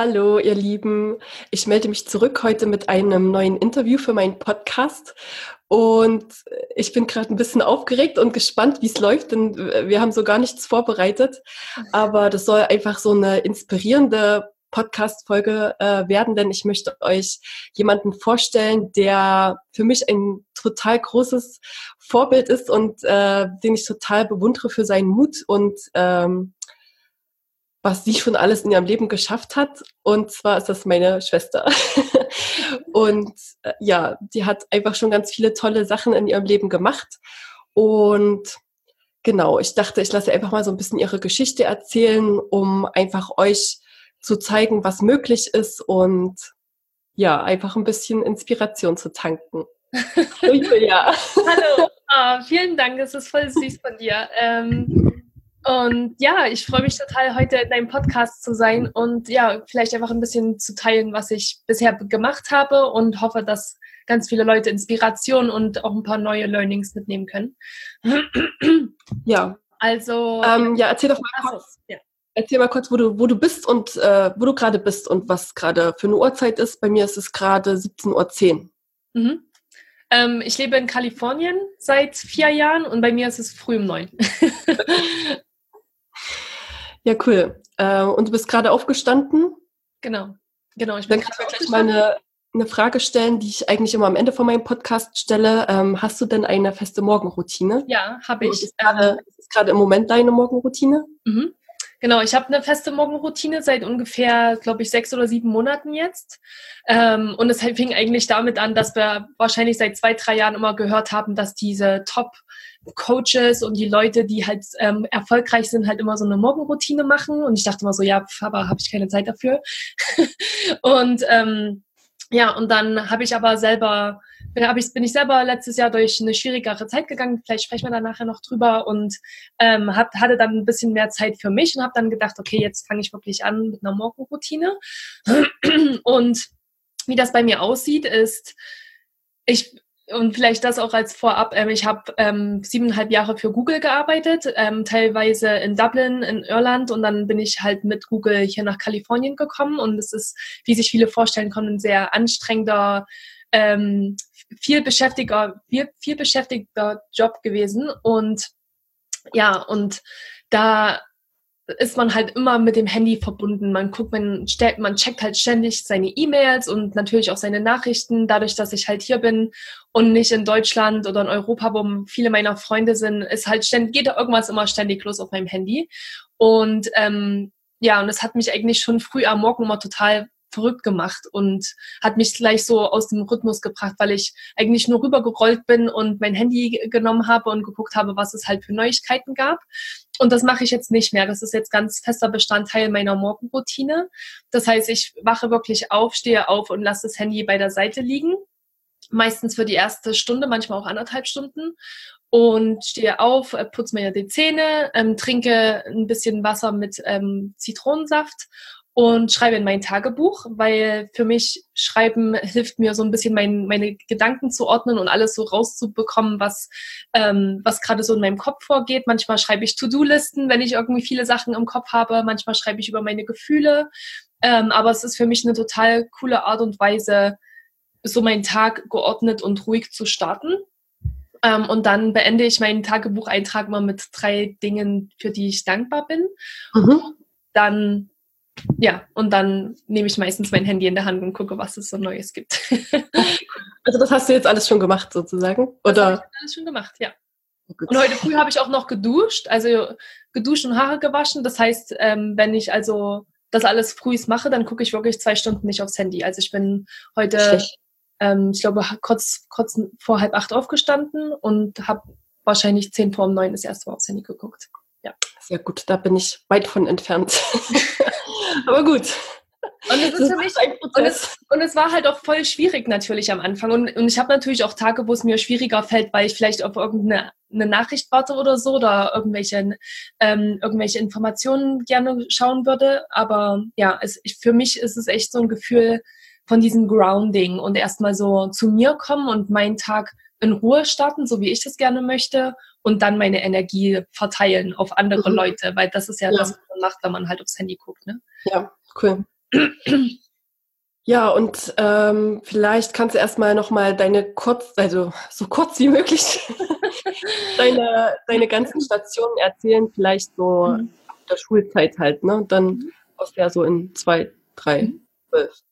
Hallo, ihr Lieben. Ich melde mich zurück heute mit einem neuen Interview für meinen Podcast. Und ich bin gerade ein bisschen aufgeregt und gespannt, wie es läuft, denn wir haben so gar nichts vorbereitet. Aber das soll einfach so eine inspirierende Podcast-Folge äh, werden, denn ich möchte euch jemanden vorstellen, der für mich ein total großes Vorbild ist und äh, den ich total bewundere für seinen Mut und ähm, was sie schon alles in ihrem Leben geschafft hat. Und zwar ist das meine Schwester. und äh, ja, die hat einfach schon ganz viele tolle Sachen in ihrem Leben gemacht. Und genau, ich dachte, ich lasse einfach mal so ein bisschen ihre Geschichte erzählen, um einfach euch zu zeigen, was möglich ist und ja, einfach ein bisschen Inspiration zu tanken. ja. Hallo, oh, vielen Dank, es ist voll süß von dir. Ähm, und ja, ich freue mich total, heute in deinem Podcast zu sein und ja, vielleicht einfach ein bisschen zu teilen, was ich bisher gemacht habe und hoffe, dass ganz viele Leute Inspiration und auch ein paar neue Learnings mitnehmen können. Ja. Also. Ähm, ja, erzähl doch mal kurz. Ja. Erzähl mal kurz, wo du, wo du bist und äh, wo du gerade bist und was gerade für eine Uhrzeit ist. Bei mir ist es gerade 17.10 Uhr. Mhm. Ähm, ich lebe in Kalifornien seit vier Jahren und bei mir ist es früh um neun. Ja, cool. Äh, und du bist gerade aufgestanden? Genau. Genau. Ich bin Dann kann ich gleich mal eine, eine Frage stellen, die ich eigentlich immer am Ende von meinem Podcast stelle. Ähm, hast du denn eine feste Morgenroutine? Ja, habe ich. Ist gerade im Moment deine Morgenroutine? Mhm. Genau, ich habe eine feste Morgenroutine seit ungefähr, glaube ich, sechs oder sieben Monaten jetzt. Ähm, und es fing eigentlich damit an, dass wir wahrscheinlich seit zwei, drei Jahren immer gehört haben, dass diese Top-Coaches und die Leute, die halt ähm, erfolgreich sind, halt immer so eine Morgenroutine machen. Und ich dachte immer so, ja, aber habe ich keine Zeit dafür. und ähm, ja, und dann habe ich aber selber bin, ich, bin ich selber letztes Jahr durch eine schwierigere Zeit gegangen. Vielleicht sprechen wir da nachher noch drüber und ähm, hab, hatte dann ein bisschen mehr Zeit für mich und habe dann gedacht, okay, jetzt fange ich wirklich an mit einer Morgenroutine. Und wie das bei mir aussieht, ist, ich und vielleicht das auch als Vorab. Ähm, ich habe ähm, siebeneinhalb Jahre für Google gearbeitet, ähm, teilweise in Dublin, in Irland und dann bin ich halt mit Google hier nach Kalifornien gekommen und es ist, wie sich viele vorstellen können, ein sehr anstrengender ähm, viel beschäftigter, viel, viel beschäftigter Job gewesen und ja, und da ist man halt immer mit dem Handy verbunden. Man guckt, man, stellt, man checkt halt ständig seine E-Mails und natürlich auch seine Nachrichten. Dadurch, dass ich halt hier bin und nicht in Deutschland oder in Europa, wo viele meiner Freunde sind, ist halt ständig, geht da irgendwas immer ständig los auf meinem Handy. Und ähm, ja, und es hat mich eigentlich schon früh am Morgen immer total verrückt gemacht und hat mich gleich so aus dem Rhythmus gebracht, weil ich eigentlich nur rübergerollt bin und mein Handy genommen habe und geguckt habe, was es halt für Neuigkeiten gab. Und das mache ich jetzt nicht mehr. Das ist jetzt ganz fester Bestandteil meiner Morgenroutine. Das heißt, ich wache wirklich auf, stehe auf und lasse das Handy bei der Seite liegen. Meistens für die erste Stunde, manchmal auch anderthalb Stunden und stehe auf, äh, putze mir die Zähne, ähm, trinke ein bisschen Wasser mit ähm, Zitronensaft und schreibe in mein Tagebuch, weil für mich Schreiben hilft mir so ein bisschen mein, meine Gedanken zu ordnen und alles so rauszubekommen, was, ähm, was gerade so in meinem Kopf vorgeht. Manchmal schreibe ich To-Do-Listen, wenn ich irgendwie viele Sachen im Kopf habe. Manchmal schreibe ich über meine Gefühle. Ähm, aber es ist für mich eine total coole Art und Weise, so meinen Tag geordnet und ruhig zu starten. Ähm, und dann beende ich meinen Tagebucheintrag mal mit drei Dingen, für die ich dankbar bin. Mhm. Dann ja, und dann nehme ich meistens mein Handy in der Hand und gucke, was es so Neues gibt. also das hast du jetzt alles schon gemacht sozusagen? Oder? Das habe ich alles schon gemacht, ja. Oh, und heute früh habe ich auch noch geduscht, also geduscht und Haare gewaschen. Das heißt, ähm, wenn ich also das alles früh mache, dann gucke ich wirklich zwei Stunden nicht aufs Handy. Also ich bin heute, ähm, ich glaube, kurz, kurz vor halb acht aufgestanden und habe wahrscheinlich zehn vor um neun das erste Mal aufs Handy geguckt. ja. Sehr gut, da bin ich weit von entfernt. Aber gut. Und es, ist für mich, und, es, und es war halt auch voll schwierig natürlich am Anfang. Und, und ich habe natürlich auch Tage, wo es mir schwieriger fällt, weil ich vielleicht auf irgendeine eine Nachricht warte oder so oder irgendwelche, ähm, irgendwelche Informationen gerne schauen würde. Aber ja, es, ich, für mich ist es echt so ein Gefühl von diesem Grounding und erstmal so zu mir kommen und meinen Tag in Ruhe starten, so wie ich das gerne möchte, und dann meine Energie verteilen auf andere mhm. Leute, weil das ist ja, ja, das, was man macht, wenn man halt aufs Handy guckt. Ne? Ja, cool. Ja, und ähm, vielleicht kannst du erstmal nochmal deine kurz, also so kurz wie möglich, deine, deine ganzen Stationen erzählen, vielleicht so mhm. der Schulzeit halt, ne? Dann mhm. aus der so in zwei, drei, mhm. zwölf.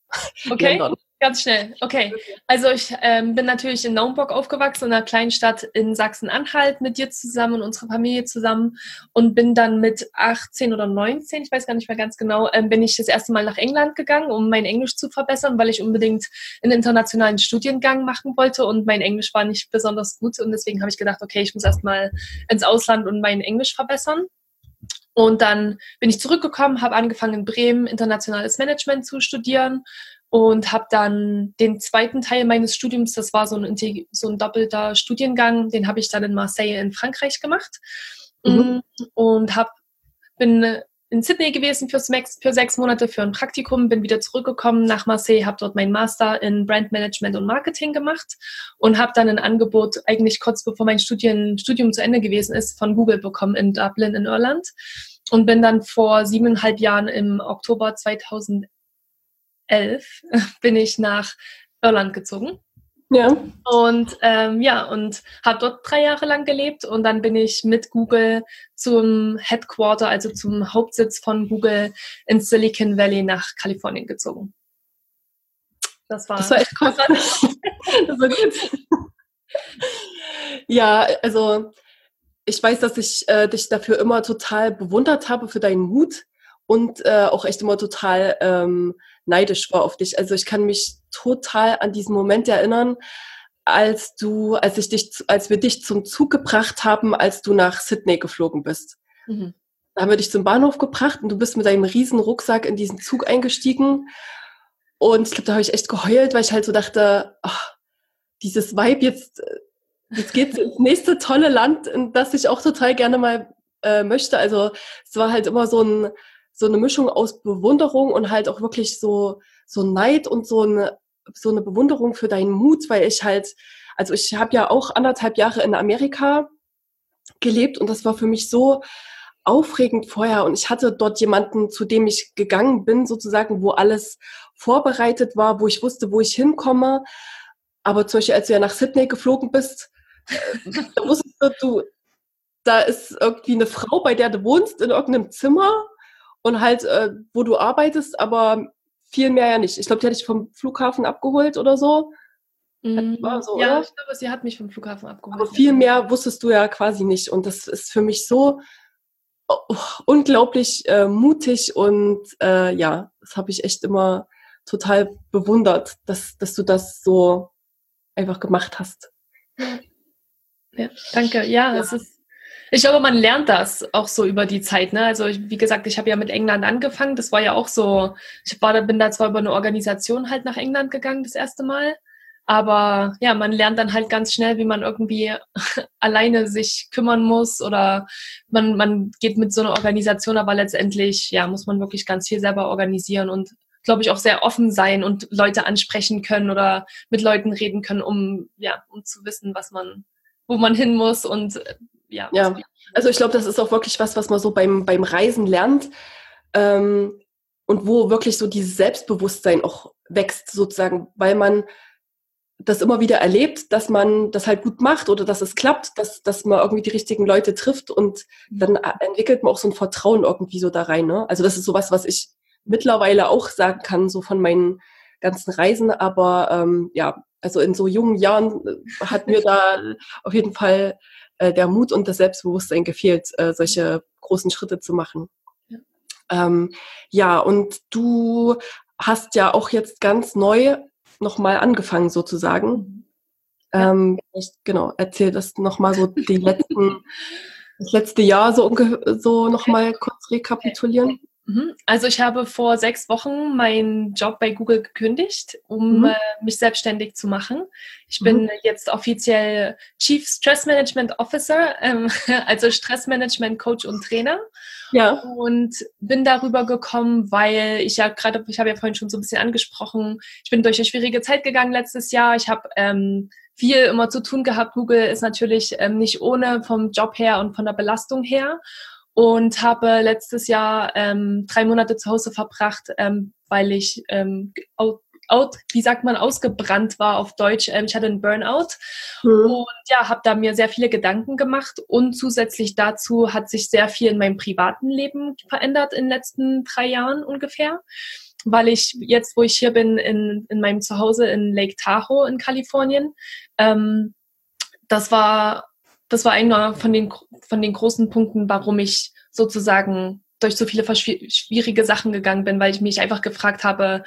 Okay. Ländern. Ganz schnell. Okay. Also ich ähm, bin natürlich in Naumburg aufgewachsen, in einer kleinen Stadt in Sachsen-Anhalt, mit dir zusammen und unserer Familie zusammen und bin dann mit 18 oder 19, ich weiß gar nicht mehr ganz genau, ähm, bin ich das erste Mal nach England gegangen, um mein Englisch zu verbessern, weil ich unbedingt einen internationalen Studiengang machen wollte und mein Englisch war nicht besonders gut und deswegen habe ich gedacht, okay, ich muss erstmal ins Ausland und mein Englisch verbessern. Und dann bin ich zurückgekommen, habe angefangen in Bremen internationales Management zu studieren und habe dann den zweiten Teil meines Studiums, das war so ein, so ein doppelter Studiengang, den habe ich dann in Marseille in Frankreich gemacht mhm. und hab, bin in Sydney gewesen für, für sechs Monate für ein Praktikum, bin wieder zurückgekommen nach Marseille, habe dort meinen Master in Brand Management und Marketing gemacht und habe dann ein Angebot eigentlich kurz bevor mein Studien, Studium zu Ende gewesen ist von Google bekommen in Dublin in Irland und bin dann vor siebeneinhalb Jahren im Oktober 2011 bin ich nach Irland gezogen. Ja. Und ähm, ja, und habe dort drei Jahre lang gelebt und dann bin ich mit Google zum Headquarter, also zum Hauptsitz von Google in Silicon Valley nach Kalifornien gezogen. Das war, das war echt cool. das war gut. ja, also ich weiß, dass ich äh, dich dafür immer total bewundert habe für deinen Mut und äh, auch echt immer total ähm, neidisch war auf dich. Also ich kann mich total an diesen Moment erinnern, als du, als ich dich, als wir dich zum Zug gebracht haben, als du nach Sydney geflogen bist. Mhm. Da haben wir dich zum Bahnhof gebracht und du bist mit deinem riesen Rucksack in diesen Zug eingestiegen. Und ich glaube, da habe ich echt geheult, weil ich halt so dachte, ach, dieses Vibe jetzt, jetzt geht's ins nächste tolle Land, in das ich auch total gerne mal äh, möchte. Also es war halt immer so ein, so eine Mischung aus Bewunderung und halt auch wirklich so, so Neid und so eine, so eine Bewunderung für deinen Mut, weil ich halt, also ich habe ja auch anderthalb Jahre in Amerika gelebt und das war für mich so aufregend vorher und ich hatte dort jemanden, zu dem ich gegangen bin, sozusagen, wo alles vorbereitet war, wo ich wusste, wo ich hinkomme. Aber zum Beispiel, als du ja nach Sydney geflogen bist, da wusstest du, du, da ist irgendwie eine Frau, bei der du wohnst, in irgendeinem Zimmer und halt, äh, wo du arbeitest, aber viel mehr ja nicht. Ich glaube, die hatte ich vom Flughafen abgeholt oder so. Mhm. So, ja, oder? ich glaube, sie hat mich vom Flughafen abgeholt. Aber viel mehr wusstest du ja quasi nicht. Und das ist für mich so oh, unglaublich äh, mutig und äh, ja, das habe ich echt immer total bewundert, dass, dass du das so einfach gemacht hast. Ja, danke. Ja, ja. es ist ich glaube, man lernt das auch so über die Zeit. Ne? Also ich, wie gesagt, ich habe ja mit England angefangen. Das war ja auch so. Ich war, bin da zwar über eine Organisation halt nach England gegangen das erste Mal, aber ja, man lernt dann halt ganz schnell, wie man irgendwie alleine sich kümmern muss oder man, man geht mit so einer Organisation, aber letztendlich ja muss man wirklich ganz viel selber organisieren und glaube ich auch sehr offen sein und Leute ansprechen können oder mit Leuten reden können, um ja um zu wissen, was man wo man hin muss und ja. Ja, also ich glaube, das ist auch wirklich was, was man so beim, beim Reisen lernt ähm, und wo wirklich so dieses Selbstbewusstsein auch wächst, sozusagen, weil man das immer wieder erlebt, dass man das halt gut macht oder dass es klappt, dass, dass man irgendwie die richtigen Leute trifft und mhm. dann entwickelt man auch so ein Vertrauen irgendwie so da rein. Ne? Also das ist sowas, was ich mittlerweile auch sagen kann, so von meinen ganzen Reisen, aber ähm, ja, also in so jungen Jahren äh, hat mir da auf jeden Fall äh, der Mut und das Selbstbewusstsein gefehlt, äh, solche großen Schritte zu machen. Ja. Ähm, ja, und du hast ja auch jetzt ganz neu nochmal angefangen sozusagen. Ja. Ähm, ich, genau, erzähl das nochmal so die letzten das letzte Jahr so, so nochmal kurz rekapitulieren? Mhm. Also ich habe vor sechs Wochen meinen Job bei Google gekündigt, um mhm. äh, mich selbstständig zu machen. Ich bin mhm. jetzt offiziell Chief Stress Management Officer, ähm, also Stressmanagement Coach und Trainer. Ja. Und bin darüber gekommen, weil ich ja gerade, ich habe ja vorhin schon so ein bisschen angesprochen, ich bin durch eine schwierige Zeit gegangen letztes Jahr. Ich habe ähm, viel immer zu tun gehabt. Google ist natürlich ähm, nicht ohne vom Job her und von der Belastung her und habe letztes Jahr ähm, drei Monate zu Hause verbracht, ähm, weil ich ähm, out, out, wie sagt man, ausgebrannt war auf Deutsch. Ähm, ich hatte einen Burnout mhm. und ja, habe da mir sehr viele Gedanken gemacht und zusätzlich dazu hat sich sehr viel in meinem privaten Leben verändert in den letzten drei Jahren ungefähr weil ich jetzt, wo ich hier bin, in, in meinem Zuhause in Lake Tahoe in Kalifornien, ähm, das war das war einer von den, von den großen Punkten, warum ich sozusagen durch so viele schwierige Sachen gegangen bin, weil ich mich einfach gefragt habe,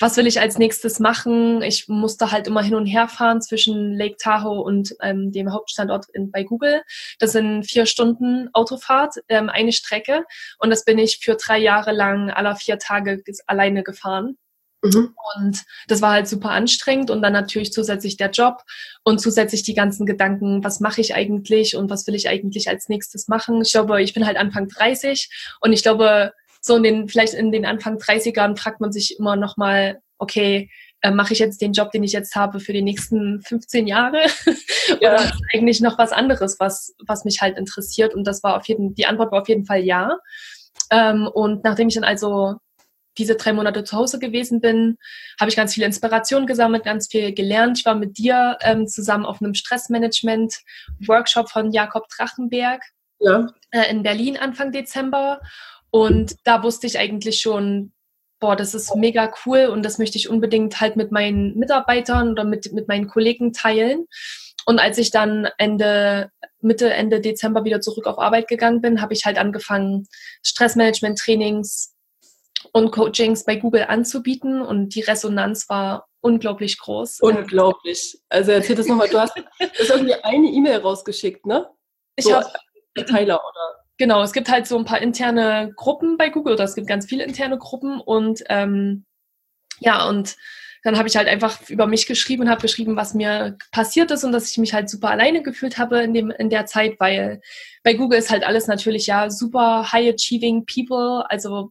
was will ich als nächstes machen? Ich musste halt immer hin und her fahren zwischen Lake Tahoe und ähm, dem Hauptstandort in, bei Google. Das sind vier Stunden Autofahrt, ähm, eine Strecke. Und das bin ich für drei Jahre lang aller vier Tage alleine gefahren. Mhm. Und das war halt super anstrengend und dann natürlich zusätzlich der Job und zusätzlich die ganzen Gedanken, was mache ich eigentlich und was will ich eigentlich als nächstes machen. Ich glaube, ich bin halt Anfang 30 und ich glaube, so in den, vielleicht in den Anfang 30ern fragt man sich immer nochmal, okay, äh, mache ich jetzt den Job, den ich jetzt habe, für die nächsten 15 Jahre? Ja. Oder ist eigentlich noch was anderes, was, was mich halt interessiert? Und das war auf jeden, die Antwort war auf jeden Fall ja. Ähm, und nachdem ich dann also diese drei Monate zu Hause gewesen bin, habe ich ganz viel Inspiration gesammelt, ganz viel gelernt. Ich war mit dir ähm, zusammen auf einem Stressmanagement-Workshop von Jakob Drachenberg ja. äh, in Berlin Anfang Dezember. Und da wusste ich eigentlich schon, boah, das ist mega cool und das möchte ich unbedingt halt mit meinen Mitarbeitern oder mit, mit meinen Kollegen teilen. Und als ich dann Ende, Mitte, Ende Dezember wieder zurück auf Arbeit gegangen bin, habe ich halt angefangen, Stressmanagement-Trainings und Coachings bei Google anzubieten und die Resonanz war unglaublich groß. Unglaublich. Also erzähl das nochmal, du hast, hast irgendwie eine E-Mail rausgeschickt, ne? Ich so, habe Teiler oder? Genau, es gibt halt so ein paar interne Gruppen bei Google oder es gibt ganz viele interne Gruppen und ähm, ja, und dann habe ich halt einfach über mich geschrieben und habe geschrieben, was mir passiert ist und dass ich mich halt super alleine gefühlt habe in dem in der Zeit, weil bei Google ist halt alles natürlich ja super high achieving people, also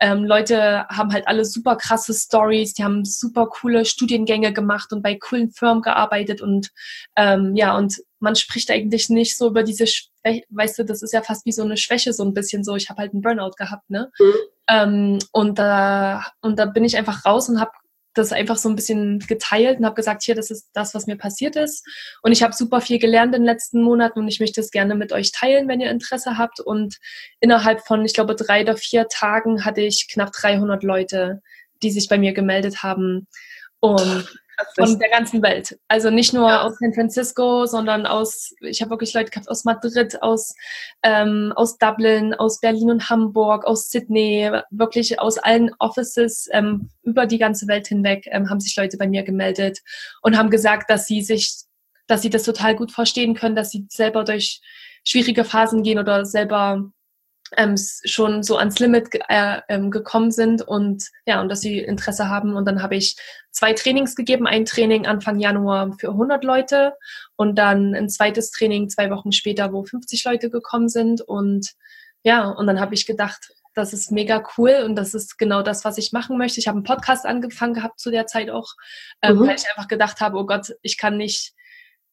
ähm, Leute haben halt alle super krasse Stories, die haben super coole Studiengänge gemacht und bei coolen Firmen gearbeitet und ähm, ja, und man spricht eigentlich nicht so über diese, Schwäche, weißt du, das ist ja fast wie so eine Schwäche, so ein bisschen so, ich habe halt einen Burnout gehabt, ne? Mhm. Ähm, und da und da bin ich einfach raus und habe das einfach so ein bisschen geteilt und habe gesagt, hier, das ist das, was mir passiert ist. Und ich habe super viel gelernt in den letzten Monaten und ich möchte es gerne mit euch teilen, wenn ihr Interesse habt. Und innerhalb von, ich glaube, drei oder vier Tagen hatte ich knapp 300 Leute, die sich bei mir gemeldet haben. Und von der ganzen Welt. Also nicht nur ja. aus San Francisco, sondern aus, ich habe wirklich Leute gehabt aus Madrid, aus, ähm, aus Dublin, aus Berlin und Hamburg, aus Sydney, wirklich aus allen Offices ähm, über die ganze Welt hinweg ähm, haben sich Leute bei mir gemeldet und haben gesagt, dass sie sich, dass sie das total gut verstehen können, dass sie selber durch schwierige Phasen gehen oder selber ähm, schon so ans Limit äh, ähm, gekommen sind und ja, und dass sie Interesse haben. Und dann habe ich zwei Trainings gegeben. Ein Training Anfang Januar für 100 Leute und dann ein zweites Training zwei Wochen später, wo 50 Leute gekommen sind. Und ja, und dann habe ich gedacht, das ist mega cool und das ist genau das, was ich machen möchte. Ich habe einen Podcast angefangen gehabt zu der Zeit auch, ähm, mhm. weil ich einfach gedacht habe, oh Gott, ich kann nicht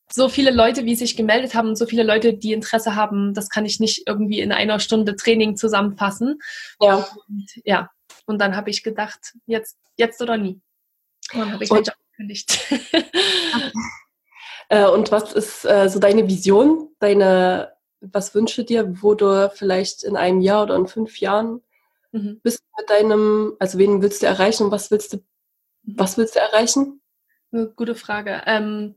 so viele Leute, wie sich gemeldet haben und so viele Leute, die Interesse haben, das kann ich nicht irgendwie in einer Stunde Training zusammenfassen. Ja. Und, ja. Und dann habe ich gedacht, jetzt, jetzt oder nie. Und dann habe ich und, gekündigt. äh, und was ist äh, so deine Vision, deine, was wünsche dir, wo du vielleicht in einem Jahr oder in fünf Jahren mhm. bist mit deinem, also wen willst du erreichen und was willst du, was willst du erreichen? Gute Frage. Ähm,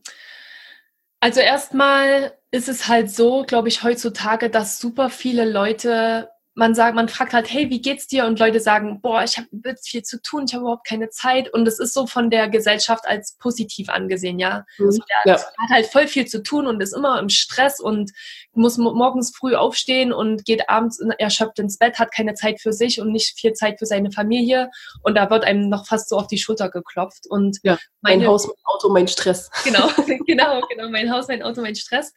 also erstmal ist es halt so, glaube ich, heutzutage, dass super viele Leute, man sagt, man fragt halt, hey, wie geht's dir? Und Leute sagen, boah, ich habe viel zu tun, ich habe überhaupt keine Zeit. Und es ist so von der Gesellschaft als positiv angesehen, ja. Mhm. Also der, ja. hat halt voll viel zu tun und ist immer im Stress und muss morgens früh aufstehen und geht abends erschöpft ins Bett, hat keine Zeit für sich und nicht viel Zeit für seine Familie. Und da wird einem noch fast so auf die Schulter geklopft. Und ja, mein Haus, mein Auto, mein Stress. Genau, genau, genau. Mein Haus, mein Auto, mein Stress.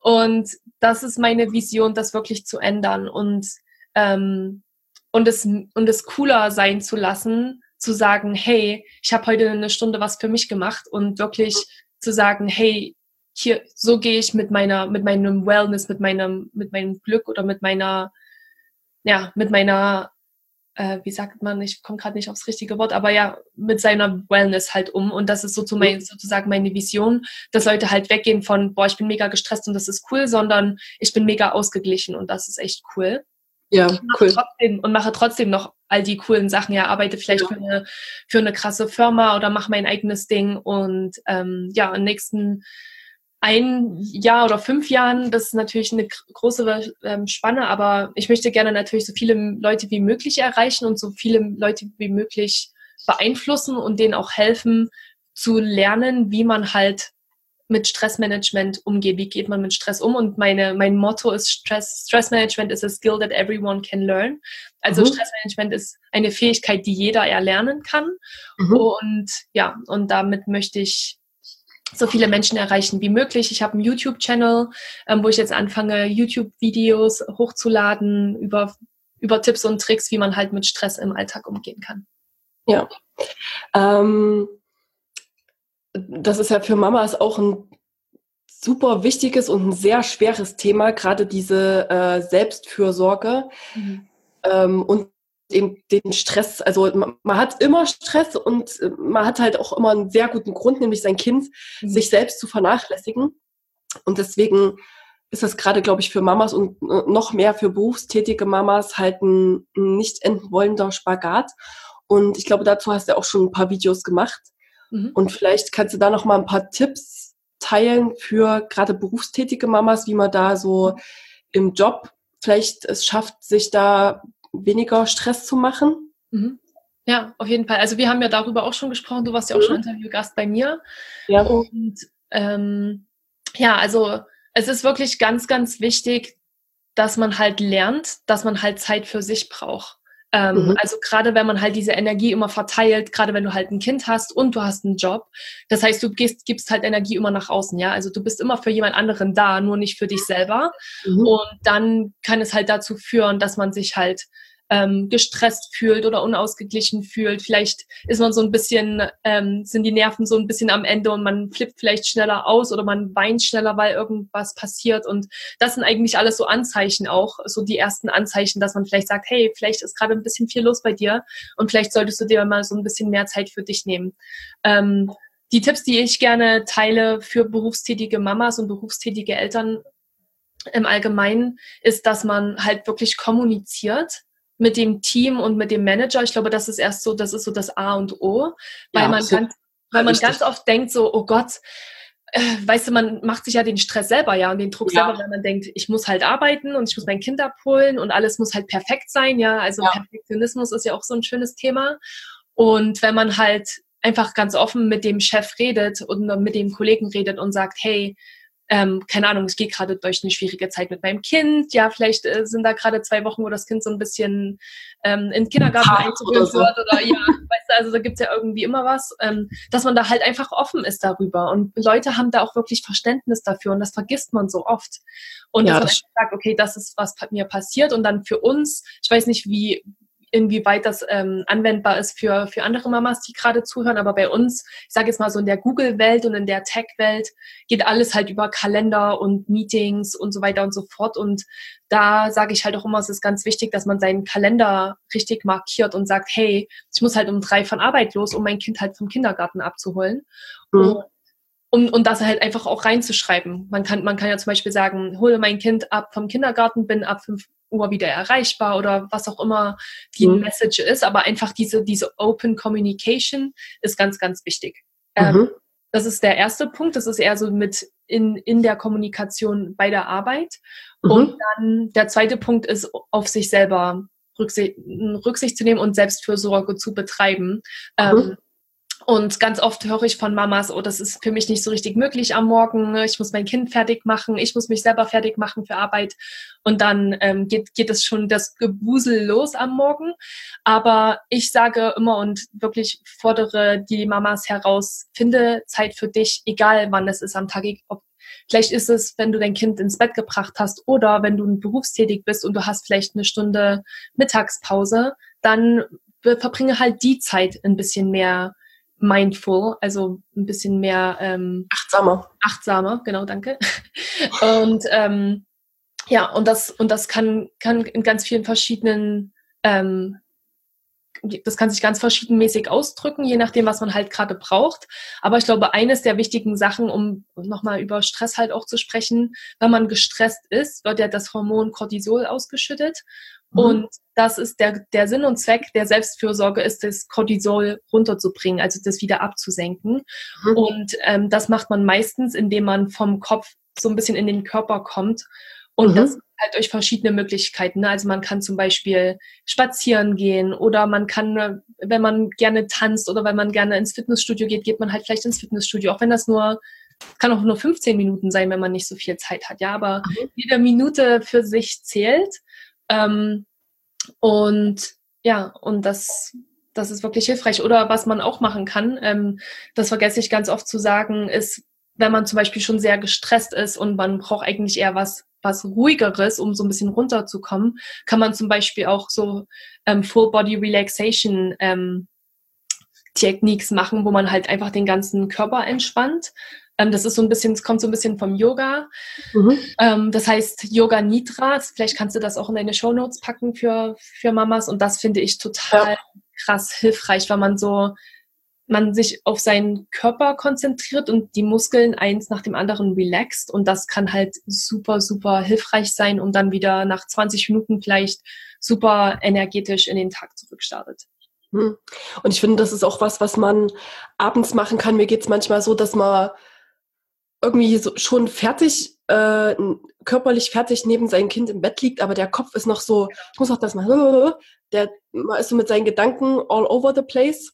Und das ist meine Vision, das wirklich zu ändern und, ähm, und, es, und es cooler sein zu lassen, zu sagen, hey, ich habe heute eine Stunde was für mich gemacht und wirklich zu sagen, hey, hier, so gehe ich mit meiner, mit meinem Wellness, mit meinem, mit meinem Glück oder mit meiner, ja, mit meiner, äh, wie sagt man, ich komme gerade nicht aufs richtige Wort, aber ja, mit seiner Wellness halt um. Und das ist so zu mein, sozusagen meine Vision, dass Leute halt weggehen von, boah, ich bin mega gestresst und das ist cool, sondern ich bin mega ausgeglichen und das ist echt cool. Ja, cool. Trotzdem, und mache trotzdem noch all die coolen Sachen. Ja, arbeite vielleicht ja. für, eine, für eine krasse Firma oder mache mein eigenes Ding. Und ähm, ja, im nächsten ein Jahr oder fünf Jahren, das ist natürlich eine große ähm, Spanne, aber ich möchte gerne natürlich so viele Leute wie möglich erreichen und so viele Leute wie möglich beeinflussen und denen auch helfen zu lernen, wie man halt mit Stressmanagement umgeht. Wie geht man mit Stress um? Und meine, mein Motto ist Stress, Stressmanagement is a skill that everyone can learn. Also mhm. Stressmanagement ist eine Fähigkeit, die jeder erlernen kann. Mhm. Und ja, und damit möchte ich so viele Menschen erreichen wie möglich. Ich habe einen YouTube-Channel, ähm, wo ich jetzt anfange, YouTube-Videos hochzuladen über, über Tipps und Tricks, wie man halt mit Stress im Alltag umgehen kann. Ja. Ähm das ist ja für Mamas auch ein super wichtiges und ein sehr schweres Thema, gerade diese äh, Selbstfürsorge mhm. ähm, und eben den Stress. Also man, man, hat immer Stress und äh, man hat halt auch immer einen sehr guten Grund, nämlich sein Kind, mhm. sich selbst zu vernachlässigen. Und deswegen ist das gerade, glaube ich, für Mamas und äh, noch mehr für berufstätige Mamas halt ein nicht enden wollender Spagat. Und ich glaube, dazu hast du auch schon ein paar Videos gemacht. Mhm. Und vielleicht kannst du da noch mal ein paar Tipps teilen für gerade berufstätige Mamas, wie man da so im Job vielleicht es schafft, sich da weniger Stress zu machen. Mhm. Ja, auf jeden Fall. Also wir haben ja darüber auch schon gesprochen. Du warst ja auch mhm. schon Interviewgast bei mir. Ja. Und ähm, ja, also es ist wirklich ganz, ganz wichtig, dass man halt lernt, dass man halt Zeit für sich braucht. Ähm, mhm. Also gerade wenn man halt diese Energie immer verteilt, gerade wenn du halt ein Kind hast und du hast einen Job, das heißt, du gehst, gibst halt Energie immer nach außen, ja. Also du bist immer für jemand anderen da, nur nicht für dich selber. Mhm. Und dann kann es halt dazu führen, dass man sich halt ähm, gestresst fühlt oder unausgeglichen fühlt. Vielleicht ist man so ein bisschen, ähm, sind die Nerven so ein bisschen am Ende und man flippt vielleicht schneller aus oder man weint schneller, weil irgendwas passiert. Und das sind eigentlich alles so Anzeichen auch, so die ersten Anzeichen, dass man vielleicht sagt, hey, vielleicht ist gerade ein bisschen viel los bei dir und vielleicht solltest du dir mal so ein bisschen mehr Zeit für dich nehmen. Ähm, die Tipps, die ich gerne teile für berufstätige Mamas und berufstätige Eltern im Allgemeinen, ist, dass man halt wirklich kommuniziert mit dem Team und mit dem Manager. Ich glaube, das ist erst so, das ist so das A und O, weil ja, man ganz, weil man ganz oft denkt so, oh Gott, äh, weißt du, man macht sich ja den Stress selber, ja, und den Druck ja. selber, wenn man denkt, ich muss halt arbeiten und ich muss mein Kind abholen und alles muss halt perfekt sein, ja. Also ja. Perfektionismus ist ja auch so ein schönes Thema. Und wenn man halt einfach ganz offen mit dem Chef redet und mit dem Kollegen redet und sagt, hey, ähm, keine Ahnung, ich gehe gerade durch eine schwierige Zeit mit meinem Kind. Ja, vielleicht äh, sind da gerade zwei Wochen, wo das Kind so ein bisschen ähm, in den Kindergarten einzuführen so. wird oder ja, weißt du, also da gibt's ja irgendwie immer was, ähm, dass man da halt einfach offen ist darüber. Und Leute haben da auch wirklich Verständnis dafür und das vergisst man so oft. Und ja, dass man sagt, okay, das ist, was mir passiert und dann für uns, ich weiß nicht, wie, inwieweit das ähm, anwendbar ist für, für andere Mamas, die gerade zuhören. Aber bei uns, ich sage jetzt mal so in der Google-Welt und in der Tech-Welt, geht alles halt über Kalender und Meetings und so weiter und so fort. Und da sage ich halt auch immer, es ist ganz wichtig, dass man seinen Kalender richtig markiert und sagt, hey, ich muss halt um drei von Arbeit los, um mein Kind halt vom Kindergarten abzuholen. Mhm. um, um das halt einfach auch reinzuschreiben. Man kann, man kann ja zum Beispiel sagen, hole mein Kind ab vom Kindergarten, bin ab fünf Uhr wieder erreichbar oder was auch immer die mhm. Message ist. Aber einfach diese, diese Open Communication ist ganz, ganz wichtig. Ähm, mhm. Ähm, das ist der erste Punkt. Das ist eher so mit in, in der Kommunikation bei der Arbeit. Mhm. Und dann der zweite Punkt ist, auf sich selber Rücksicht, Rücksicht zu nehmen und Selbstfürsorge zu betreiben. Ähm, mhm. Und ganz oft höre ich von Mamas, oh, das ist für mich nicht so richtig möglich am Morgen. Ich muss mein Kind fertig machen, ich muss mich selber fertig machen für Arbeit. Und dann ähm, geht, geht es schon das Gebusel los am Morgen. Aber ich sage immer und wirklich fordere die Mamas heraus, finde Zeit für dich, egal wann es ist am Tag. Ob, vielleicht ist es, wenn du dein Kind ins Bett gebracht hast oder wenn du berufstätig bist und du hast vielleicht eine Stunde Mittagspause, dann verbringe halt die Zeit ein bisschen mehr mindful, also ein bisschen mehr ähm, achtsamer. Achtsamer, genau, danke. und ähm, ja, und das und das kann kann in ganz vielen verschiedenen ähm, das kann sich ganz verschiedenmäßig ausdrücken, je nachdem, was man halt gerade braucht. Aber ich glaube, eines der wichtigen Sachen, um nochmal über Stress halt auch zu sprechen, wenn man gestresst ist, wird ja das Hormon Cortisol ausgeschüttet. Mhm. Und das ist der, der Sinn und Zweck der Selbstfürsorge ist, das Cortisol runterzubringen, also das wieder abzusenken. Mhm. Und ähm, das macht man meistens, indem man vom Kopf so ein bisschen in den Körper kommt. Und mhm. das halt durch verschiedene Möglichkeiten. Ne? Also man kann zum Beispiel spazieren gehen oder man kann, wenn man gerne tanzt oder wenn man gerne ins Fitnessstudio geht, geht man halt vielleicht ins Fitnessstudio, auch wenn das nur kann auch nur 15 Minuten sein, wenn man nicht so viel Zeit hat. Ja, aber mhm. jede Minute für sich zählt. Ähm, und ja, und das, das ist wirklich hilfreich. Oder was man auch machen kann, ähm, das vergesse ich ganz oft zu sagen, ist, wenn man zum Beispiel schon sehr gestresst ist und man braucht eigentlich eher was, was ruhigeres, um so ein bisschen runterzukommen, kann man zum Beispiel auch so ähm, Full Body Relaxation ähm, Techniques machen, wo man halt einfach den ganzen Körper entspannt. Ähm, das ist so ein bisschen, es kommt so ein bisschen vom Yoga. Mhm. Ähm, das heißt Yoga Nidra. Vielleicht kannst du das auch in deine Show Notes packen für, für Mamas. Und das finde ich total ja. krass hilfreich, weil man so, man sich auf seinen Körper konzentriert und die Muskeln eins nach dem anderen relaxt. Und das kann halt super, super hilfreich sein, um dann wieder nach 20 Minuten vielleicht super energetisch in den Tag zurückstartet. Mhm. Und ich finde, das ist auch was, was man abends machen kann. Mir geht es manchmal so, dass man irgendwie so schon fertig, äh, körperlich fertig neben seinem Kind im Bett liegt, aber der Kopf ist noch so, ich muss auch das mal, der ist so mit seinen Gedanken all over the place.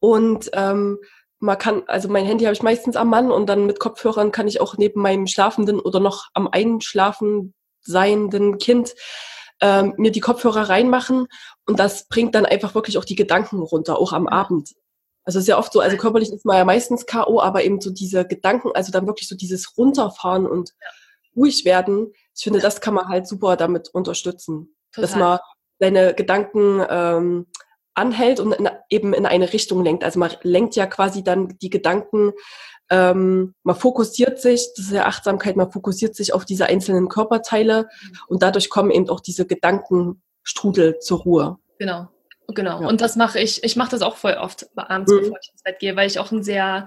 Und ähm, man kann, also mein Handy habe ich meistens am Mann und dann mit Kopfhörern kann ich auch neben meinem schlafenden oder noch am einschlafen seienden Kind ähm, mir die Kopfhörer reinmachen und das bringt dann einfach wirklich auch die Gedanken runter, auch am Abend. Also sehr oft so, also körperlich ist man ja meistens K.O., aber eben so diese Gedanken, also dann wirklich so dieses Runterfahren und ja. ruhig werden. Ich finde, das kann man halt super damit unterstützen. Total. Dass man seine Gedanken ähm, anhält und in, eben in eine Richtung lenkt. Also man lenkt ja quasi dann die Gedanken, ähm, man fokussiert sich, das ist ja Achtsamkeit, man fokussiert sich auf diese einzelnen Körperteile mhm. und dadurch kommen eben auch diese Gedankenstrudel zur Ruhe. Genau. Genau, ja. und das mache ich. Ich mache das auch voll oft abends, mhm. bevor ich ins Bett gehe, weil ich auch ein sehr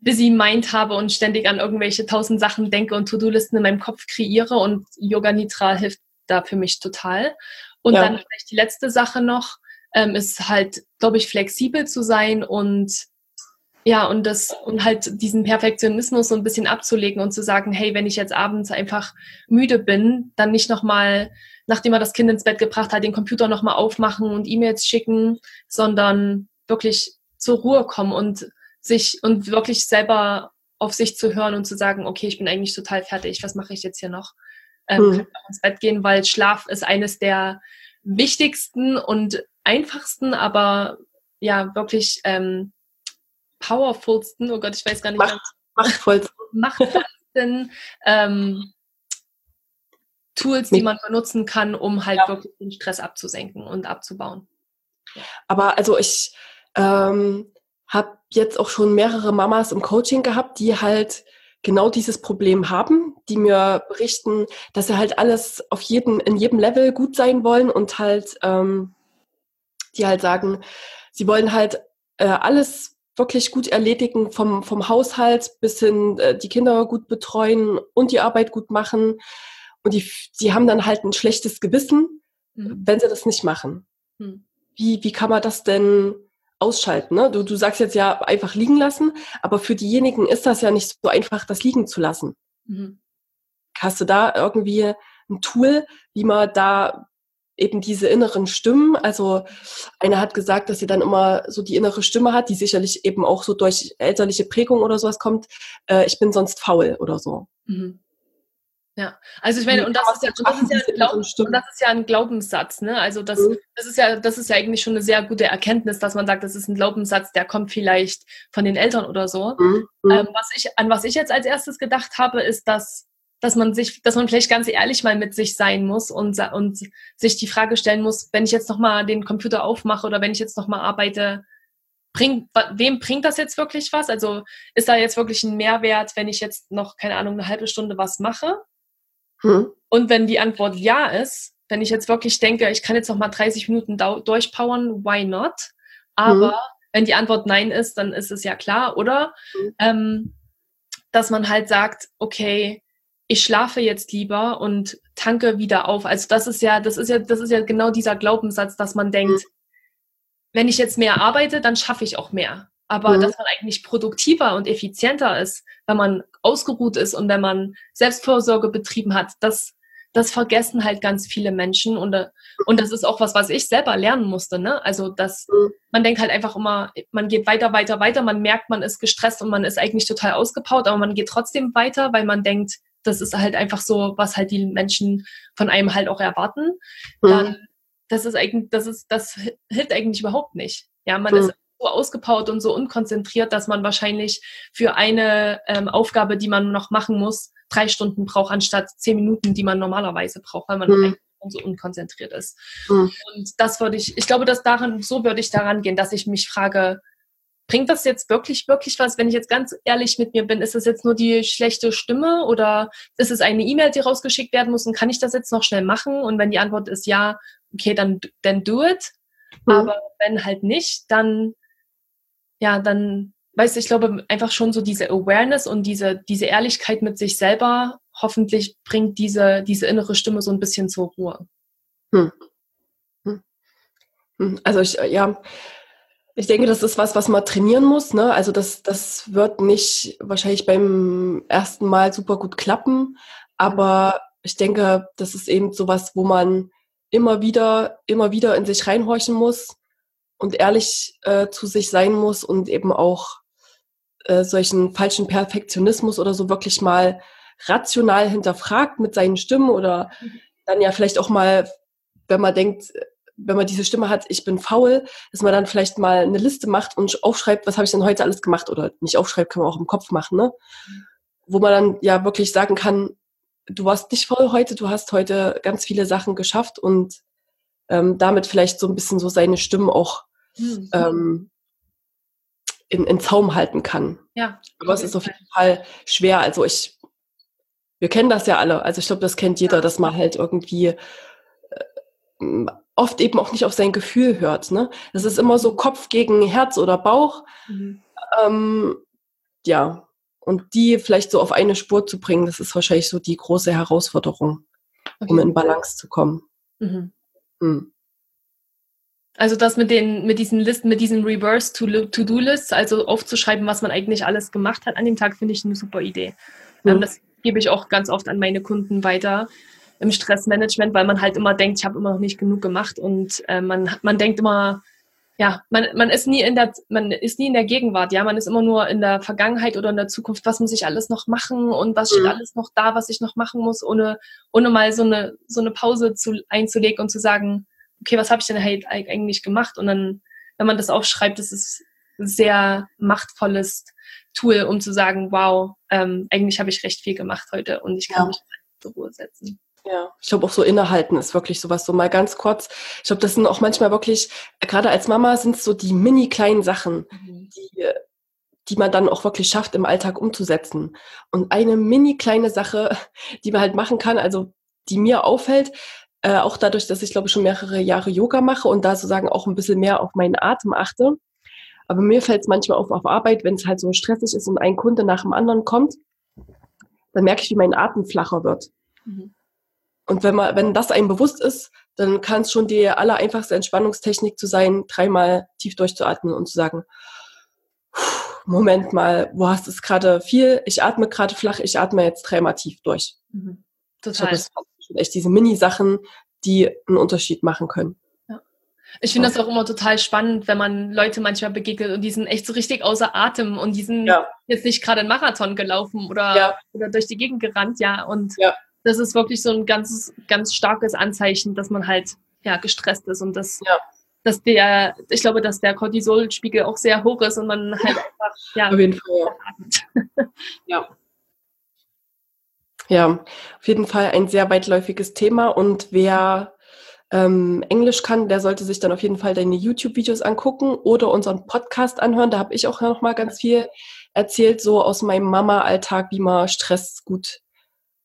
busy Mind habe und ständig an irgendwelche tausend Sachen denke und To-Do-Listen in meinem Kopf kreiere und Yoga Nitra hilft da für mich total. Und ja. dann vielleicht die letzte Sache noch, ähm, ist halt, glaube ich, flexibel zu sein und ja, und das, und halt diesen Perfektionismus so ein bisschen abzulegen und zu sagen, hey, wenn ich jetzt abends einfach müde bin, dann nicht nochmal nachdem er das Kind ins Bett gebracht hat, den Computer nochmal aufmachen und E-Mails schicken, sondern wirklich zur Ruhe kommen und sich und wirklich selber auf sich zu hören und zu sagen, okay, ich bin eigentlich total fertig, was mache ich jetzt hier noch? Ähm, mhm. Kann ins Bett gehen, weil Schlaf ist eines der wichtigsten und einfachsten, aber ja, wirklich ähm, powerfulsten, oh Gott, ich weiß gar nicht, Macht, machtvollsten, machtvollsten ähm, Tools, die man benutzen kann, um halt ja. wirklich den Stress abzusenken und abzubauen. Aber also ich ähm, habe jetzt auch schon mehrere Mamas im Coaching gehabt, die halt genau dieses Problem haben, die mir berichten, dass sie halt alles auf jedem, in jedem Level gut sein wollen und halt, ähm, die halt sagen, sie wollen halt äh, alles wirklich gut erledigen, vom, vom Haushalt bis hin äh, die Kinder gut betreuen und die Arbeit gut machen. Und die, die haben dann halt ein schlechtes Gewissen, mhm. wenn sie das nicht machen. Mhm. Wie, wie kann man das denn ausschalten? Ne? Du, du sagst jetzt ja einfach liegen lassen, aber für diejenigen ist das ja nicht so einfach, das liegen zu lassen. Mhm. Hast du da irgendwie ein Tool, wie man da eben diese inneren Stimmen. Also einer hat gesagt, dass sie dann immer so die innere Stimme hat, die sicherlich eben auch so durch elterliche Prägung oder sowas kommt. Äh, ich bin sonst faul oder so. Mhm. Ja, also ich meine, und das, ist ja, und das, ist ja ein Glaub, und das ist ja ein Glaubenssatz, ne? Also das, mhm. das ist ja, das ist ja eigentlich schon eine sehr gute Erkenntnis, dass man sagt, das ist ein Glaubenssatz, der kommt vielleicht von den Eltern oder so. Mhm. mhm. Ähm, was ich, an was ich jetzt als erstes gedacht habe, ist, dass, dass man sich, dass man vielleicht ganz ehrlich mal mit sich sein muss und, und sich die Frage stellen muss, wenn ich jetzt nochmal den Computer aufmache oder wenn ich jetzt nochmal arbeite, bringt, wem bringt das jetzt wirklich was? Also ist da jetzt wirklich ein Mehrwert, wenn ich jetzt noch, keine Ahnung, eine halbe Stunde was mache? Hm. Und wenn die Antwort ja ist, wenn ich jetzt wirklich denke, ich kann jetzt noch mal 30 Minuten durchpowern, why not? Aber hm. wenn die Antwort nein ist, dann ist es ja klar, oder? Hm. Ähm, dass man halt sagt, okay, ich schlafe jetzt lieber und tanke wieder auf. Also das ist ja, das ist ja, das ist ja genau dieser Glaubenssatz, dass man denkt, hm. wenn ich jetzt mehr arbeite, dann schaffe ich auch mehr aber mhm. dass man eigentlich produktiver und effizienter ist, wenn man ausgeruht ist und wenn man Selbstvorsorge betrieben hat, das, das vergessen halt ganz viele Menschen und, und das ist auch was, was ich selber lernen musste, ne? Also, dass mhm. man denkt halt einfach immer, man geht weiter, weiter, weiter, man merkt, man ist gestresst und man ist eigentlich total ausgepaut, aber man geht trotzdem weiter, weil man denkt, das ist halt einfach so, was halt die Menschen von einem halt auch erwarten. Mhm. Dann, das ist eigentlich, das ist, das hilft eigentlich überhaupt nicht. Ja, man ist so ausgepowert und so unkonzentriert, dass man wahrscheinlich für eine ähm, Aufgabe, die man noch machen muss, drei Stunden braucht, anstatt zehn Minuten, die man normalerweise braucht, weil man mhm. so unkonzentriert ist. Mhm. Und das würde ich, ich glaube, dass daran, so würde ich daran gehen, dass ich mich frage, bringt das jetzt wirklich, wirklich was? Wenn ich jetzt ganz ehrlich mit mir bin, ist das jetzt nur die schlechte Stimme oder ist es eine E-Mail, die rausgeschickt werden muss und kann ich das jetzt noch schnell machen? Und wenn die Antwort ist ja, okay, dann, dann do it. Mhm. Aber wenn halt nicht, dann ja, dann, weißt du, ich glaube, einfach schon so diese Awareness und diese, diese Ehrlichkeit mit sich selber, hoffentlich bringt diese, diese innere Stimme so ein bisschen zur Ruhe. Hm. Hm. hm. Also ich, äh, ja, ich denke, das ist was, was man trainieren muss. Ne? Also das, das wird nicht wahrscheinlich beim ersten Mal super gut klappen, aber ich denke, das ist eben sowas, wo man immer wieder, immer wieder in sich reinhorchen muss und ehrlich äh, zu sich sein muss und eben auch äh, solchen falschen Perfektionismus oder so wirklich mal rational hinterfragt mit seinen Stimmen oder mhm. dann ja vielleicht auch mal, wenn man denkt, wenn man diese Stimme hat, ich bin faul, dass man dann vielleicht mal eine Liste macht und aufschreibt, was habe ich denn heute alles gemacht oder nicht aufschreibt, kann man auch im Kopf machen, ne? Mhm. Wo man dann ja wirklich sagen kann, du warst nicht faul heute, du hast heute ganz viele Sachen geschafft und ähm, damit vielleicht so ein bisschen so seine Stimmen auch mhm. ähm, in, in Zaum halten kann. Ja. Aber es ist auf jeden Fall schwer. Also ich, wir kennen das ja alle. Also ich glaube, das kennt jeder, ja. dass man halt irgendwie äh, oft eben auch nicht auf sein Gefühl hört. Ne? Das ist immer so Kopf gegen Herz oder Bauch. Mhm. Ähm, ja. Und die vielleicht so auf eine Spur zu bringen, das ist wahrscheinlich so die große Herausforderung, okay. um in Balance zu kommen. Mhm. Hm. Also das mit den, mit diesen Listen, mit diesen Reverse To-Do-Lists, also aufzuschreiben, was man eigentlich alles gemacht hat an dem Tag, finde ich eine super Idee. Ähm, das gebe ich auch ganz oft an meine Kunden weiter im Stressmanagement, weil man halt immer denkt, ich habe immer noch nicht genug gemacht und äh, man, man denkt immer, ja, man, man ist nie in der, man ist nie in der Gegenwart, ja, man ist immer nur in der Vergangenheit oder in der Zukunft, was muss ich alles noch machen und was steht mhm. alles noch da, was ich noch machen muss, ohne, ohne mal so eine, so eine Pause zu, einzulegen und zu sagen, okay, was habe ich denn halt eigentlich gemacht? Und dann, wenn man das aufschreibt, das ist ein sehr machtvolles Tool, um zu sagen, wow, ähm, eigentlich habe ich recht viel gemacht heute und ich kann ja. mich zur Ruhe setzen. Ja, ich glaube auch so innehalten ist wirklich sowas, so mal ganz kurz. Ich glaube, das sind auch manchmal wirklich, gerade als Mama sind es so die mini kleinen Sachen, mhm. die, die man dann auch wirklich schafft, im Alltag umzusetzen. Und eine mini kleine Sache, die man halt machen kann, also die mir auffällt, äh, auch dadurch, dass ich glaube schon mehrere Jahre Yoga mache und da sozusagen auch ein bisschen mehr auf meinen Atem achte. Aber mir fällt es manchmal auf auf Arbeit, wenn es halt so stressig ist und ein Kunde nach dem anderen kommt, dann merke ich, wie mein Atem flacher wird. Mhm. Und wenn man, wenn das einem bewusst ist, dann kann es schon die allereinfachste Entspannungstechnik zu sein, dreimal tief durchzuatmen und zu sagen, Moment mal, wo hast es gerade viel? Ich atme gerade flach, ich atme jetzt dreimal tief durch. Mhm. Total. Glaub, das sind echt diese Mini-Sachen, die einen Unterschied machen können. Ich finde das auch immer total spannend, wenn man Leute manchmal begegnet und die sind echt so richtig außer Atem und die sind ja. jetzt nicht gerade einen Marathon gelaufen oder, ja. oder durch die Gegend gerannt, ja. Und ja. Das ist wirklich so ein ganz, ganz starkes Anzeichen, dass man halt ja gestresst ist und das, dass der, ich glaube, dass der Cortisolspiegel auch sehr hoch ist und man halt einfach, ja, auf jeden Fall. Ja. ja, auf jeden Fall ein sehr weitläufiges Thema und wer ähm, Englisch kann, der sollte sich dann auf jeden Fall deine YouTube-Videos angucken oder unseren Podcast anhören. Da habe ich auch noch mal ganz viel erzählt, so aus meinem Mama-Alltag, wie man Stress gut,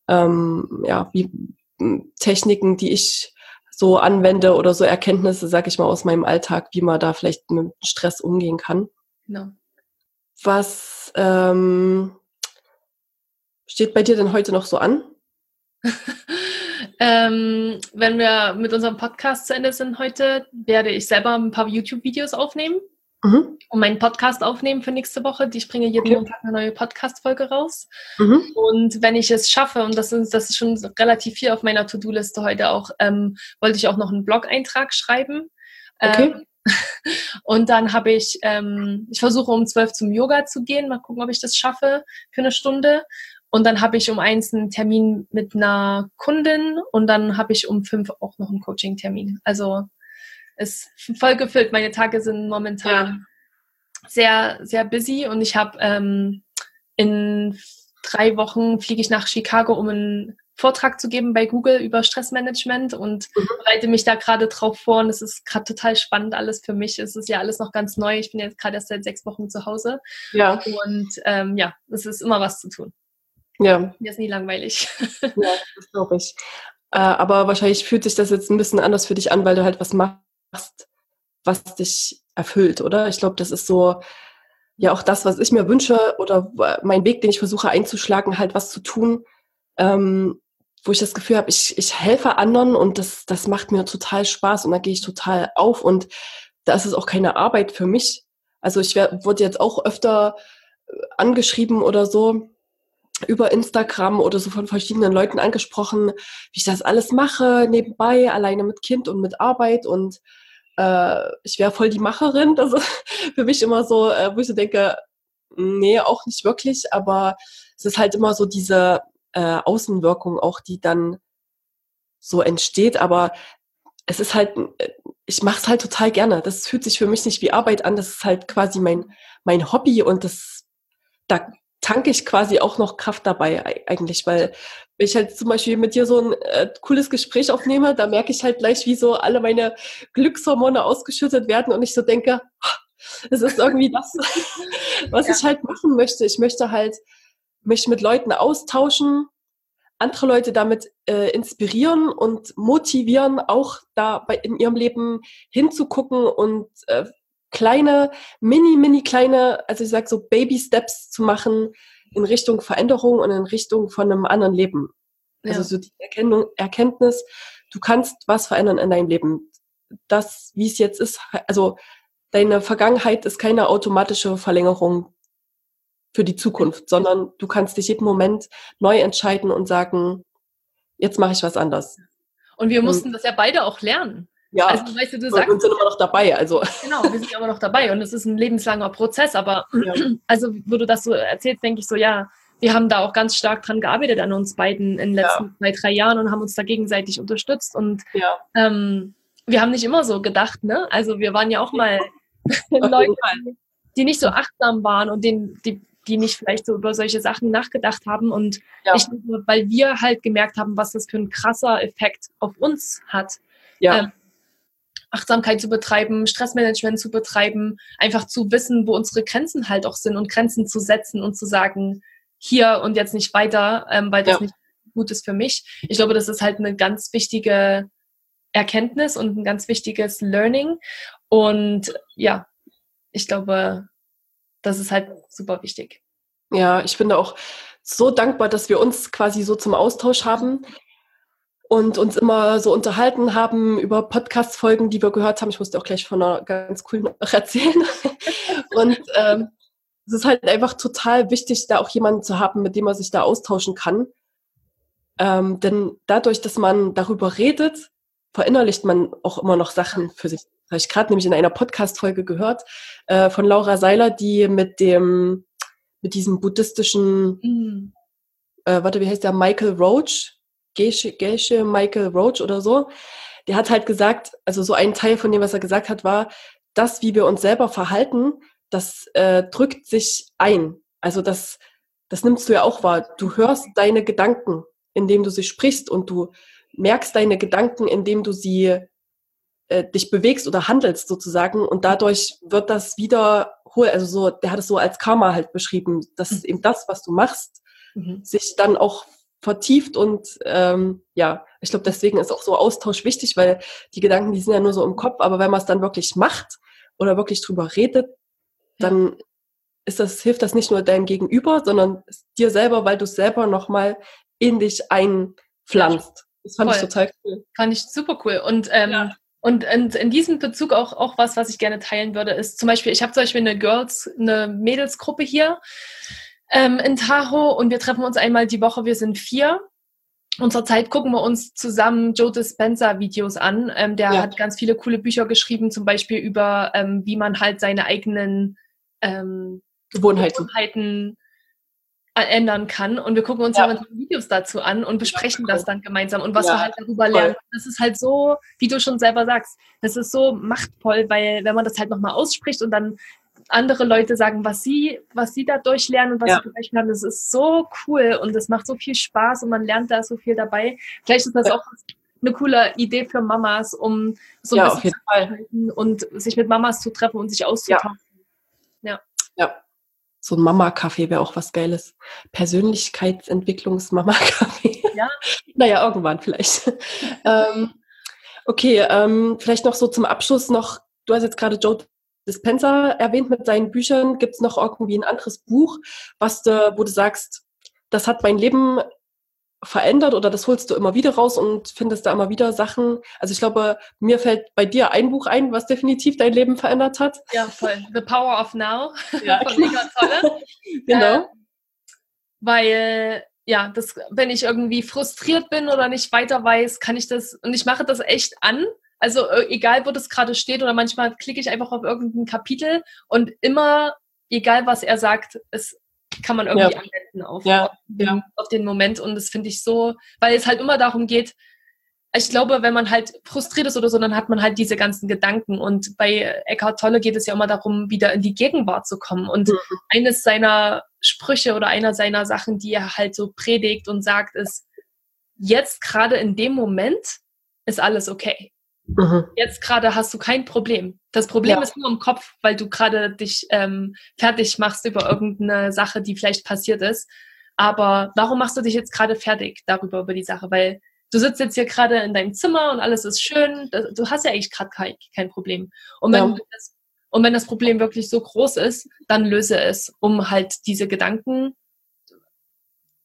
ähm, ja, wie Techniken, die ich so anwende oder so Erkenntnisse, sag ich mal, aus meinem Alltag, wie man da vielleicht mit Stress umgehen kann. Genau. Was ähm, steht bei dir denn heute noch so an? Ähm, wenn wir mit unserem Podcast zu Ende sind heute, werde ich selber ein paar YouTube-Videos aufnehmen mhm. und meinen Podcast aufnehmen für nächste Woche. Ich bringe jeden okay. Montag eine neue Podcast-Folge raus. Mhm. Und wenn ich es schaffe, und das ist, das ist schon relativ viel auf meiner To-Do-Liste heute auch, ähm, wollte ich auch noch einen Blog-Eintrag schreiben. Okay. Ähm, und dann habe ich, ähm, ich versuche um zwölf zum Yoga zu gehen, mal gucken, ob ich das schaffe für eine Stunde. Und dann habe ich um eins einen Termin mit einer Kundin und dann habe ich um fünf auch noch einen Coaching-Termin. Also ist voll gefüllt. Meine Tage sind momentan ja. sehr, sehr busy und ich habe ähm, in drei Wochen fliege ich nach Chicago, um einen Vortrag zu geben bei Google über Stressmanagement und mhm. bereite mich da gerade drauf vor. Und es ist gerade total spannend alles für mich. Es ist ja alles noch ganz neu. Ich bin jetzt gerade erst seit sechs Wochen zu Hause. Ja. Und ähm, ja, es ist immer was zu tun. Ja. Mir ist nie langweilig. ja, das glaube ich. Äh, aber wahrscheinlich fühlt sich das jetzt ein bisschen anders für dich an, weil du halt was machst, was dich erfüllt, oder? Ich glaube, das ist so, ja, auch das, was ich mir wünsche oder mein Weg, den ich versuche einzuschlagen, halt was zu tun, ähm, wo ich das Gefühl habe, ich, ich helfe anderen und das, das macht mir total Spaß und da gehe ich total auf und da ist es auch keine Arbeit für mich. Also ich wurde jetzt auch öfter äh, angeschrieben oder so, über Instagram oder so von verschiedenen Leuten angesprochen, wie ich das alles mache, nebenbei, alleine mit Kind und mit Arbeit und äh, ich wäre voll die Macherin. Das ist für mich immer so, äh, wo ich so denke, nee, auch nicht wirklich, aber es ist halt immer so diese äh, Außenwirkung auch, die dann so entsteht, aber es ist halt, ich mache es halt total gerne. Das fühlt sich für mich nicht wie Arbeit an, das ist halt quasi mein, mein Hobby und das, da tanke ich quasi auch noch Kraft dabei eigentlich, weil wenn ich halt zum Beispiel mit dir so ein äh, cooles Gespräch aufnehme, da merke ich halt gleich, wie so alle meine Glückshormone ausgeschüttet werden und ich so denke, es ist irgendwie das, was ja. ich halt machen möchte. Ich möchte halt mich mit Leuten austauschen, andere Leute damit äh, inspirieren und motivieren, auch da bei, in ihrem Leben hinzugucken und äh, kleine, mini, mini kleine, also ich sag so Baby Steps zu machen in Richtung Veränderung und in Richtung von einem anderen Leben. Also ja. Also so die Erkennung, Erkenntnis, du kannst was verändern in deinem Leben. Das, wie es jetzt ist, also deine Vergangenheit ist keine automatische Verlängerung für die Zukunft, sondern du kannst dich jeden Moment neu entscheiden und sagen, jetzt mache ich was anders. Und wir mussten das ja beide auch lernen. Ja, also, weißt du, du sagst, und sind immer noch dabei. Also. Genau, wir sind immer noch dabei und es ist ein lebenslanger Prozess. Aber ja. also, wo du das so erzählst, denke ich so, ja, wir haben da auch ganz stark dran gearbeitet an uns beiden in den letzten ja. zwei, drei Jahren und haben uns da gegenseitig unterstützt. Und ja. ähm, wir haben nicht immer so gedacht, ne? Also wir waren ja auch mal Leute, die nicht so achtsam waren und denen, die, die nicht vielleicht so über solche Sachen nachgedacht haben. Und ich, weil wir halt gemerkt haben, was das für ein krasser Effekt auf uns hat. Ja. Ähm, Achtsamkeit zu betreiben, Stressmanagement zu betreiben, einfach zu wissen, wo unsere Grenzen halt auch sind und Grenzen zu setzen und zu sagen, hier und jetzt nicht weiter, ähm, weil das ja. nicht gut ist für mich. Ich glaube, das ist halt eine ganz wichtige Erkenntnis und ein ganz wichtiges Learning. Und ja, ich glaube, das ist halt super wichtig. Ja, ich bin auch so dankbar, dass wir uns quasi so zum Austausch haben und uns immer so unterhalten haben über Podcast-Folgen, die wir gehört haben. Ich musste auch gleich von einer ganz coolen noch erzählen. und ähm, es ist halt einfach total wichtig, da auch jemanden zu haben, mit dem man sich da austauschen kann. Ähm, denn dadurch, dass man darüber redet, verinnerlicht man auch immer noch Sachen für sich. Das habe ich gerade nämlich in einer Podcast-Folge gehört äh, von Laura Seiler, die mit dem, mit diesem buddhistischen, mhm. äh, warte, wie heißt der, Michael Roach, Gesche, Gesche Michael Roach oder so, der hat halt gesagt, also so ein Teil von dem, was er gesagt hat, war, das, wie wir uns selber verhalten, das äh, drückt sich ein. Also das, das nimmst du ja auch wahr. Du hörst deine Gedanken, indem du sie sprichst und du merkst deine Gedanken, indem du sie äh, dich bewegst oder handelst sozusagen und dadurch wird das wieder also so, der hat es so als Karma halt beschrieben, dass mhm. eben das, was du machst, mhm. sich dann auch vertieft und ähm, ja, ich glaube, deswegen ist auch so Austausch wichtig, weil die Gedanken, die sind ja nur so im Kopf, aber wenn man es dann wirklich macht oder wirklich drüber redet, dann ist das, hilft das nicht nur deinem Gegenüber, sondern dir selber, weil du es selber nochmal in dich einpflanzt. Das fand Voll. ich total cool. Fand ich super cool. Und, ähm, ja. und, und in diesem Bezug auch, auch was, was ich gerne teilen würde, ist zum Beispiel, ich habe zum Beispiel eine Girls, eine Mädelsgruppe hier ähm, in Tahoe und wir treffen uns einmal die Woche, wir sind vier. Und zurzeit gucken wir uns zusammen Joe Dispenza Videos an. Ähm, der ja. hat ganz viele coole Bücher geschrieben, zum Beispiel über, ähm, wie man halt seine eigenen ähm, Gewohnheiten, Gewohnheiten ändern kann. Und wir gucken uns ja. Videos dazu an und besprechen das dann gemeinsam und was ja, wir halt darüber lernen. Das ist halt so, wie du schon selber sagst, das ist so machtvoll, weil wenn man das halt nochmal ausspricht und dann andere Leute sagen, was sie, was sie dadurch lernen und was ja. sie vielleicht haben, das ist so cool und das macht so viel Spaß und man lernt da so viel dabei. Vielleicht ist das ja. auch eine coole Idee für Mamas, um so ein ja, bisschen zu halten und sich mit Mamas zu treffen und sich auszutauschen. Ja. ja. So ein Mama-Kaffee wäre auch was Geiles. Persönlichkeitsentwicklungs-Mama-Kaffee. Ja. naja, irgendwann vielleicht. ähm, okay, ähm, vielleicht noch so zum Abschluss noch, du hast jetzt gerade Joe Dispenza erwähnt mit seinen Büchern. Gibt es noch irgendwie ein anderes Buch, was du, wo du sagst, das hat mein Leben verändert oder das holst du immer wieder raus und findest da immer wieder Sachen. Also ich glaube, mir fällt bei dir ein Buch ein, was definitiv dein Leben verändert hat. Ja, voll. The Power of Now ja. von Tolle. genau. Äh, weil ja, das, wenn ich irgendwie frustriert bin oder nicht weiter weiß, kann ich das und ich mache das echt an. Also äh, egal, wo das gerade steht oder manchmal klicke ich einfach auf irgendein Kapitel und immer, egal was er sagt, es kann man irgendwie ja. anwenden auf, ja. Auf, den, ja. auf, den, Moment. Und das finde ich so, weil es halt immer darum geht, ich glaube, wenn man halt frustriert ist oder so, dann hat man halt diese ganzen Gedanken. Und bei Eckhart Tolle geht es ja immer darum, wieder in die Gegenwart zu kommen. Und mhm. eines seiner Sprüche oder einer seiner Sachen, die er halt so predigt und sagt, ist, jetzt gerade in dem Moment ist alles okay. Mhm. Jetzt gerade hast du kein Problem. Das Problem ja. ist nur im Kopf, weil du gerade dich ähm, fertig machst über irgendeine Sache, die vielleicht passiert ist. Aber warum machst du dich jetzt gerade fertig darüber, über die Sache? Weil du sitzt jetzt hier gerade in deinem Zimmer und alles ist schön. Du hast ja eigentlich gerade kein, kein Problem. Und wenn, ja. das, und wenn das Problem wirklich so groß ist, dann löse es, um halt diese Gedanken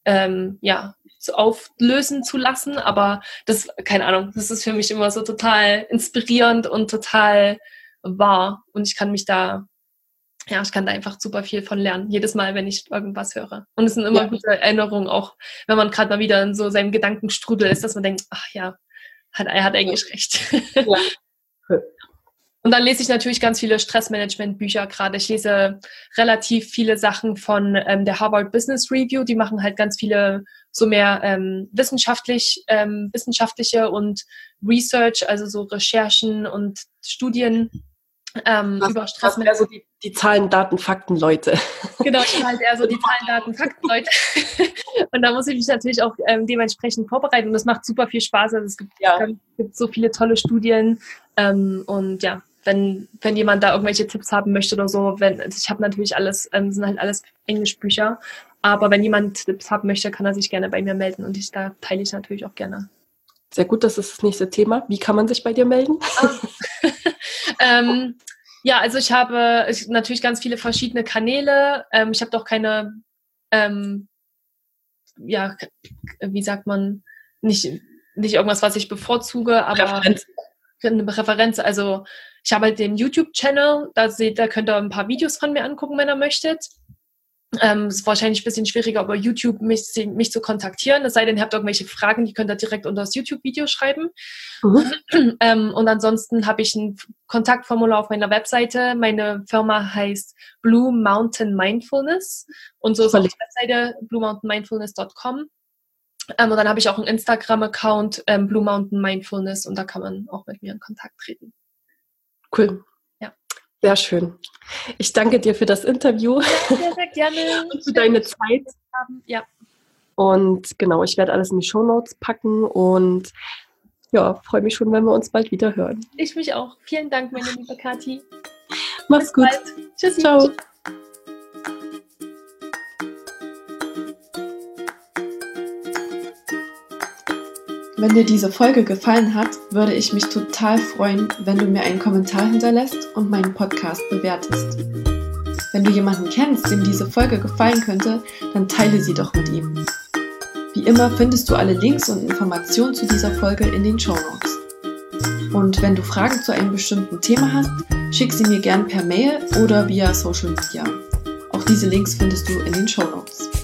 ähm, ja, auflösen zu lassen. Aber das, keine Ahnung, das ist für mich immer so total inspirierend und total wahr. Und ich kann mich da, ja, ich kann da einfach super viel von lernen. Jedes Mal, wenn ich irgendwas höre. Und es sind immer ja. gute Erinnerungen, auch wenn man gerade mal wieder in so seinem Gedankenstrudel ist, dass man denkt, ach ja, hat, er hat eigentlich recht. Ja. Und dann lese ich natürlich ganz viele Stressmanagement-Bücher gerade. Ich lese relativ viele Sachen von ähm, der Harvard Business Review. Die machen halt ganz viele so mehr ähm, wissenschaftlich, ähm, wissenschaftliche und Research, also so Recherchen und Studien ähm, was, über Stressmanagement. Also die, die Zahlen, Daten, Fakten, Leute. Genau, ich bin halt eher so die Zahlen, Daten, Fakten, Leute. und da muss ich mich natürlich auch ähm, dementsprechend vorbereiten. Und das macht super viel Spaß. Also es gibt, ja. es gibt so viele tolle Studien. Ähm, und ja, wenn, wenn jemand da irgendwelche Tipps haben möchte oder so, wenn, also ich habe natürlich alles, ähm, sind halt alles Englischbücher, aber wenn jemand Tipps haben möchte, kann er sich gerne bei mir melden und ich, da teile ich natürlich auch gerne. Sehr gut, das ist das nächste Thema. Wie kann man sich bei dir melden? Ah. ähm, ja, also ich habe ich, natürlich ganz viele verschiedene Kanäle. Ähm, ich habe doch keine, ähm, ja, wie sagt man, nicht, nicht irgendwas, was ich bevorzuge, aber Referenz. eine Referenz. Also ich habe halt den YouTube-Channel, da seht, da könnt ihr ein paar Videos von mir angucken, wenn ihr möchtet. Ähm, ist wahrscheinlich ein bisschen schwieriger über YouTube mich, mich zu kontaktieren. Es sei denn, ihr habt irgendwelche Fragen, die könnt ihr direkt unter das YouTube-Video schreiben. Mhm. Ähm, und ansonsten habe ich ein Kontaktformular auf meiner Webseite. Meine Firma heißt Blue Mountain Mindfulness. Und so ist auch die Webseite bluemountainmindfulness.com. Ähm, und dann habe ich auch einen Instagram-Account, ähm, Blue Mountain Mindfulness, und da kann man auch mit mir in Kontakt treten. Cool. Sehr schön. Ich danke dir für das Interview. Sehr, sehr gerne. und für deine Zeit. Ja. Und genau, ich werde alles in die Show Notes packen und ja, freue mich schon, wenn wir uns bald wieder hören. Ich mich auch. Vielen Dank, meine liebe Kathi. Mach's Bis gut. Bald. Tschüss. Ciao. Wenn dir diese Folge gefallen hat, würde ich mich total freuen, wenn du mir einen Kommentar hinterlässt und meinen Podcast bewertest. Wenn du jemanden kennst, dem diese Folge gefallen könnte, dann teile sie doch mit ihm. Wie immer findest du alle Links und Informationen zu dieser Folge in den Show Notes. Und wenn du Fragen zu einem bestimmten Thema hast, schick sie mir gern per Mail oder via Social Media. Auch diese Links findest du in den Show Notes.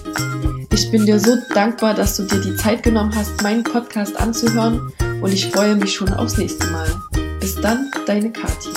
Ich bin dir so dankbar, dass du dir die Zeit genommen hast, meinen Podcast anzuhören und ich freue mich schon aufs nächste Mal. Bis dann, deine Kathi.